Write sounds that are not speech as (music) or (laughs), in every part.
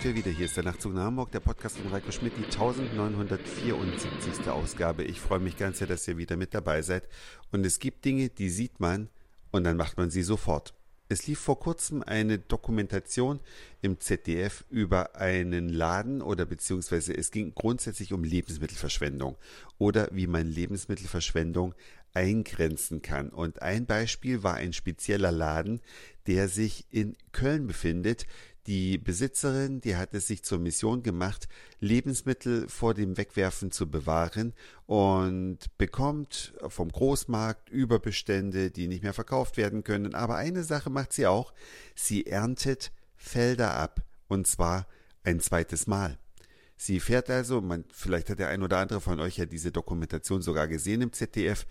sind wir wieder. Hier ist der Nachtzug nach Hamburg, der Podcast von Reiko Schmidt, die 1974. Ausgabe. Ich freue mich ganz sehr, dass ihr wieder mit dabei seid. Und es gibt Dinge, die sieht man und dann macht man sie sofort. Es lief vor kurzem eine Dokumentation im ZDF über einen Laden oder beziehungsweise es ging grundsätzlich um Lebensmittelverschwendung oder wie man Lebensmittelverschwendung eingrenzen kann. Und ein Beispiel war ein spezieller Laden, der sich in Köln befindet. Die Besitzerin, die hat es sich zur Mission gemacht, Lebensmittel vor dem Wegwerfen zu bewahren und bekommt vom Großmarkt Überbestände, die nicht mehr verkauft werden können. Aber eine Sache macht sie auch, sie erntet Felder ab und zwar ein zweites Mal. Sie fährt also, man, vielleicht hat der ein oder andere von euch ja diese Dokumentation sogar gesehen im ZDF,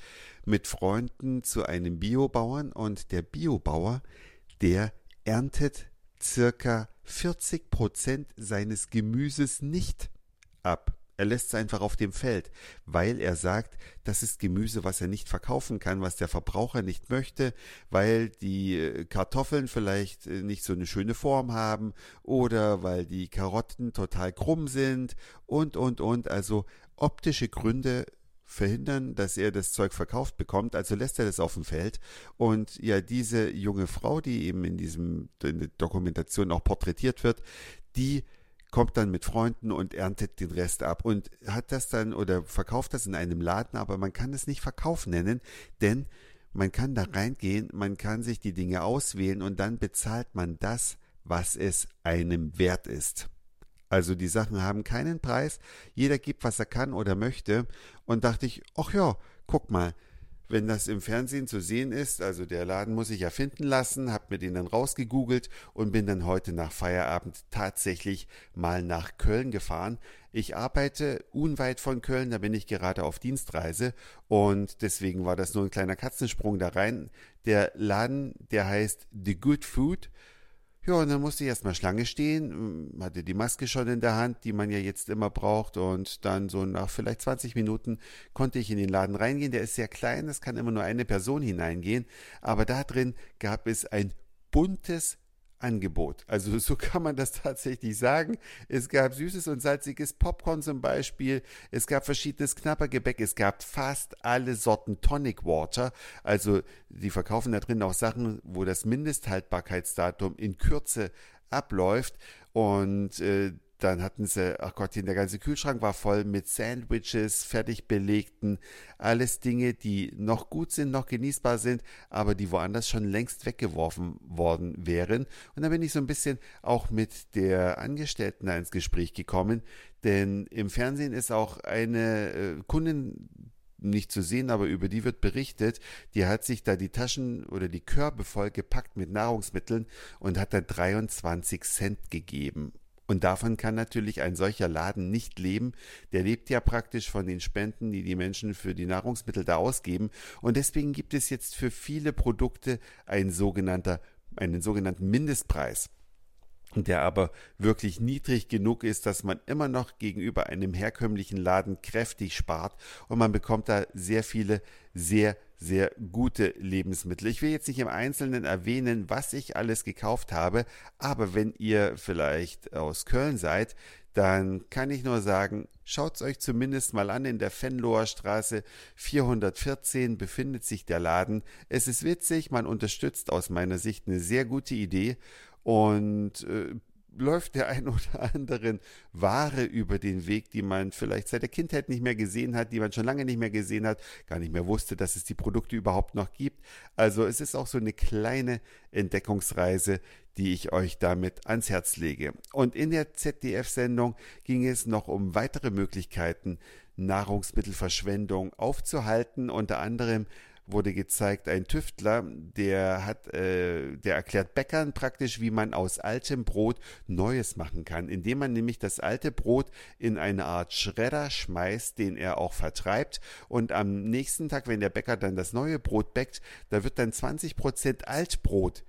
mit Freunden zu einem Biobauern und der Biobauer, der erntet circa 40 Prozent seines Gemüses nicht ab. Er lässt es einfach auf dem Feld, weil er sagt, das ist Gemüse, was er nicht verkaufen kann, was der Verbraucher nicht möchte, weil die äh, Kartoffeln vielleicht äh, nicht so eine schöne Form haben oder weil die Karotten total krumm sind und, und, und. Also optische Gründe verhindern, dass er das Zeug verkauft bekommt, also lässt er das auf dem Feld. Und ja, diese junge Frau, die eben in diesem in der Dokumentation auch porträtiert wird, die kommt dann mit Freunden und erntet den Rest ab und hat das dann oder verkauft das in einem Laden, aber man kann es nicht Verkauf nennen, denn man kann da reingehen, man kann sich die Dinge auswählen und dann bezahlt man das, was es einem wert ist. Also die Sachen haben keinen Preis, jeder gibt, was er kann oder möchte und dachte ich, ach ja, guck mal, wenn das im Fernsehen zu sehen ist, also der Laden muss ich ja finden lassen, hab mir den dann rausgegoogelt und bin dann heute nach Feierabend tatsächlich mal nach Köln gefahren. Ich arbeite unweit von Köln, da bin ich gerade auf Dienstreise und deswegen war das nur ein kleiner Katzensprung da rein. Der Laden, der heißt The Good Food ja, und dann musste ich erstmal Schlange stehen, hm, hatte die Maske schon in der Hand, die man ja jetzt immer braucht. Und dann so nach vielleicht 20 Minuten konnte ich in den Laden reingehen. Der ist sehr klein, es kann immer nur eine Person hineingehen. Aber da drin gab es ein buntes Angebot. Also so kann man das (laughs) tatsächlich sagen. Es gab süßes und salziges Popcorn zum Beispiel. Es gab verschiedenes Knappergebäck. Es gab fast alle Sorten Tonic Water. Also die verkaufen da drin auch Sachen, wo das Mindesthaltbarkeitsdatum in Kürze abläuft. Und äh, dann hatten sie, ach Gott, der ganze Kühlschrank war voll mit Sandwiches, fertig belegten, alles Dinge, die noch gut sind, noch genießbar sind, aber die woanders schon längst weggeworfen worden wären. Und da bin ich so ein bisschen auch mit der Angestellten da ins Gespräch gekommen, denn im Fernsehen ist auch eine äh, Kundin nicht zu sehen, aber über die wird berichtet, die hat sich da die Taschen oder die Körbe voll gepackt mit Nahrungsmitteln und hat dann 23 Cent gegeben. Und davon kann natürlich ein solcher Laden nicht leben. Der lebt ja praktisch von den Spenden, die die Menschen für die Nahrungsmittel da ausgeben. Und deswegen gibt es jetzt für viele Produkte ein sogenannter, einen sogenannten Mindestpreis der aber wirklich niedrig genug ist, dass man immer noch gegenüber einem herkömmlichen Laden kräftig spart und man bekommt da sehr viele sehr, sehr gute Lebensmittel. Ich will jetzt nicht im Einzelnen erwähnen, was ich alles gekauft habe, aber wenn ihr vielleicht aus Köln seid, dann kann ich nur sagen, schaut's euch zumindest mal an. In der Fenloher Straße 414 befindet sich der Laden. Es ist witzig, man unterstützt aus meiner Sicht eine sehr gute Idee und äh, läuft der ein (laughs) oder anderen Ware über den Weg, die man vielleicht seit der Kindheit nicht mehr gesehen hat, die man schon lange nicht mehr gesehen hat, gar nicht mehr wusste, dass es die Produkte überhaupt noch gibt. Also es ist auch so eine kleine Entdeckungsreise, die ich euch damit ans Herz lege. Und in der ZDF-Sendung ging es noch um weitere Möglichkeiten, Nahrungsmittelverschwendung aufzuhalten, unter anderem wurde gezeigt, ein Tüftler, der hat, äh, der erklärt Bäckern praktisch, wie man aus altem Brot Neues machen kann, indem man nämlich das alte Brot in eine Art Schredder schmeißt, den er auch vertreibt. Und am nächsten Tag, wenn der Bäcker dann das neue Brot bäckt, da wird dann 20 Prozent Altbrot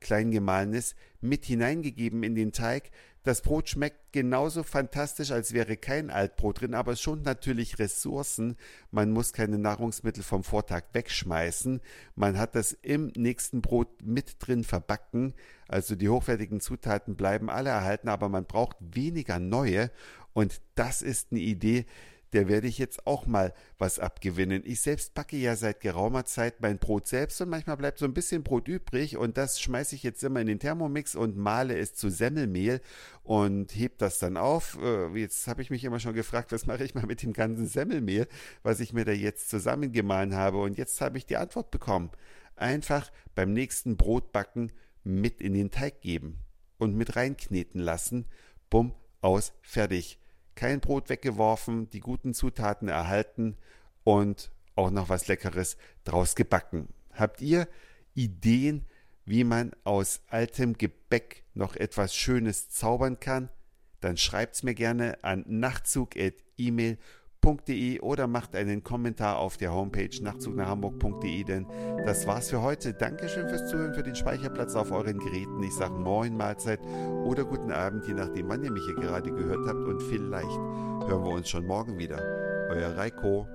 kleingemahlenes mit hineingegeben in den Teig, Das Brot schmeckt genauso fantastisch, als wäre kein Altbrot drin, aber es schont natürlich Ressourcen. Man muss keine Nahrungsmittel vom Vortag wegschmeißen. Man hat das im nächsten Brot mit drin verbacken. Also die hochwertigen Zutaten bleiben alle erhalten, aber man braucht weniger neue. Und das ist eine Idee, der werde ich jetzt auch mal was abgewinnen. Ich selbst backe ja seit geraumer Zeit mein Brot selbst und manchmal bleibt so ein bisschen Brot übrig und das schmeiße ich jetzt immer in den Thermomix und male es zu Semmelmehl und heb das dann auf. Äh, jetzt habe ich mich immer schon gefragt, was mache ich mal mit dem ganzen Semmelmehl, was ich mir da jetzt zusammengemahlen habe und jetzt habe ich die Antwort bekommen. Einfach beim nächsten Brotbacken mit in den Teig geben und mit reinkneten lassen. Bumm, aus, fertig kein Brot weggeworfen, die guten Zutaten erhalten und auch noch was Leckeres draus gebacken. Habt ihr Ideen, wie man aus altem Gebäck noch etwas Schönes zaubern kann? Dann schreibt's mir gerne an nachtzug.email.com nachtzug.de oder macht einen Kommentar auf der Homepage nachzugnachhamburg.de, denn das war's für heute. Dankeschön fürs Zuhören, für den Speicherplatz auf euren Geräten. Ich sage Moin, Mahlzeit oder guten Abend, je nachdem, wann ihr mich hier gerade gehört habt. Und vielleicht hören wir uns schon morgen wieder. Euer Reiko.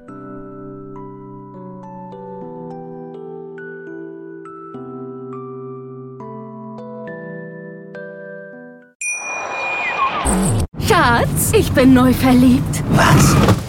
Schatz, ich bin neu verliebt. Was?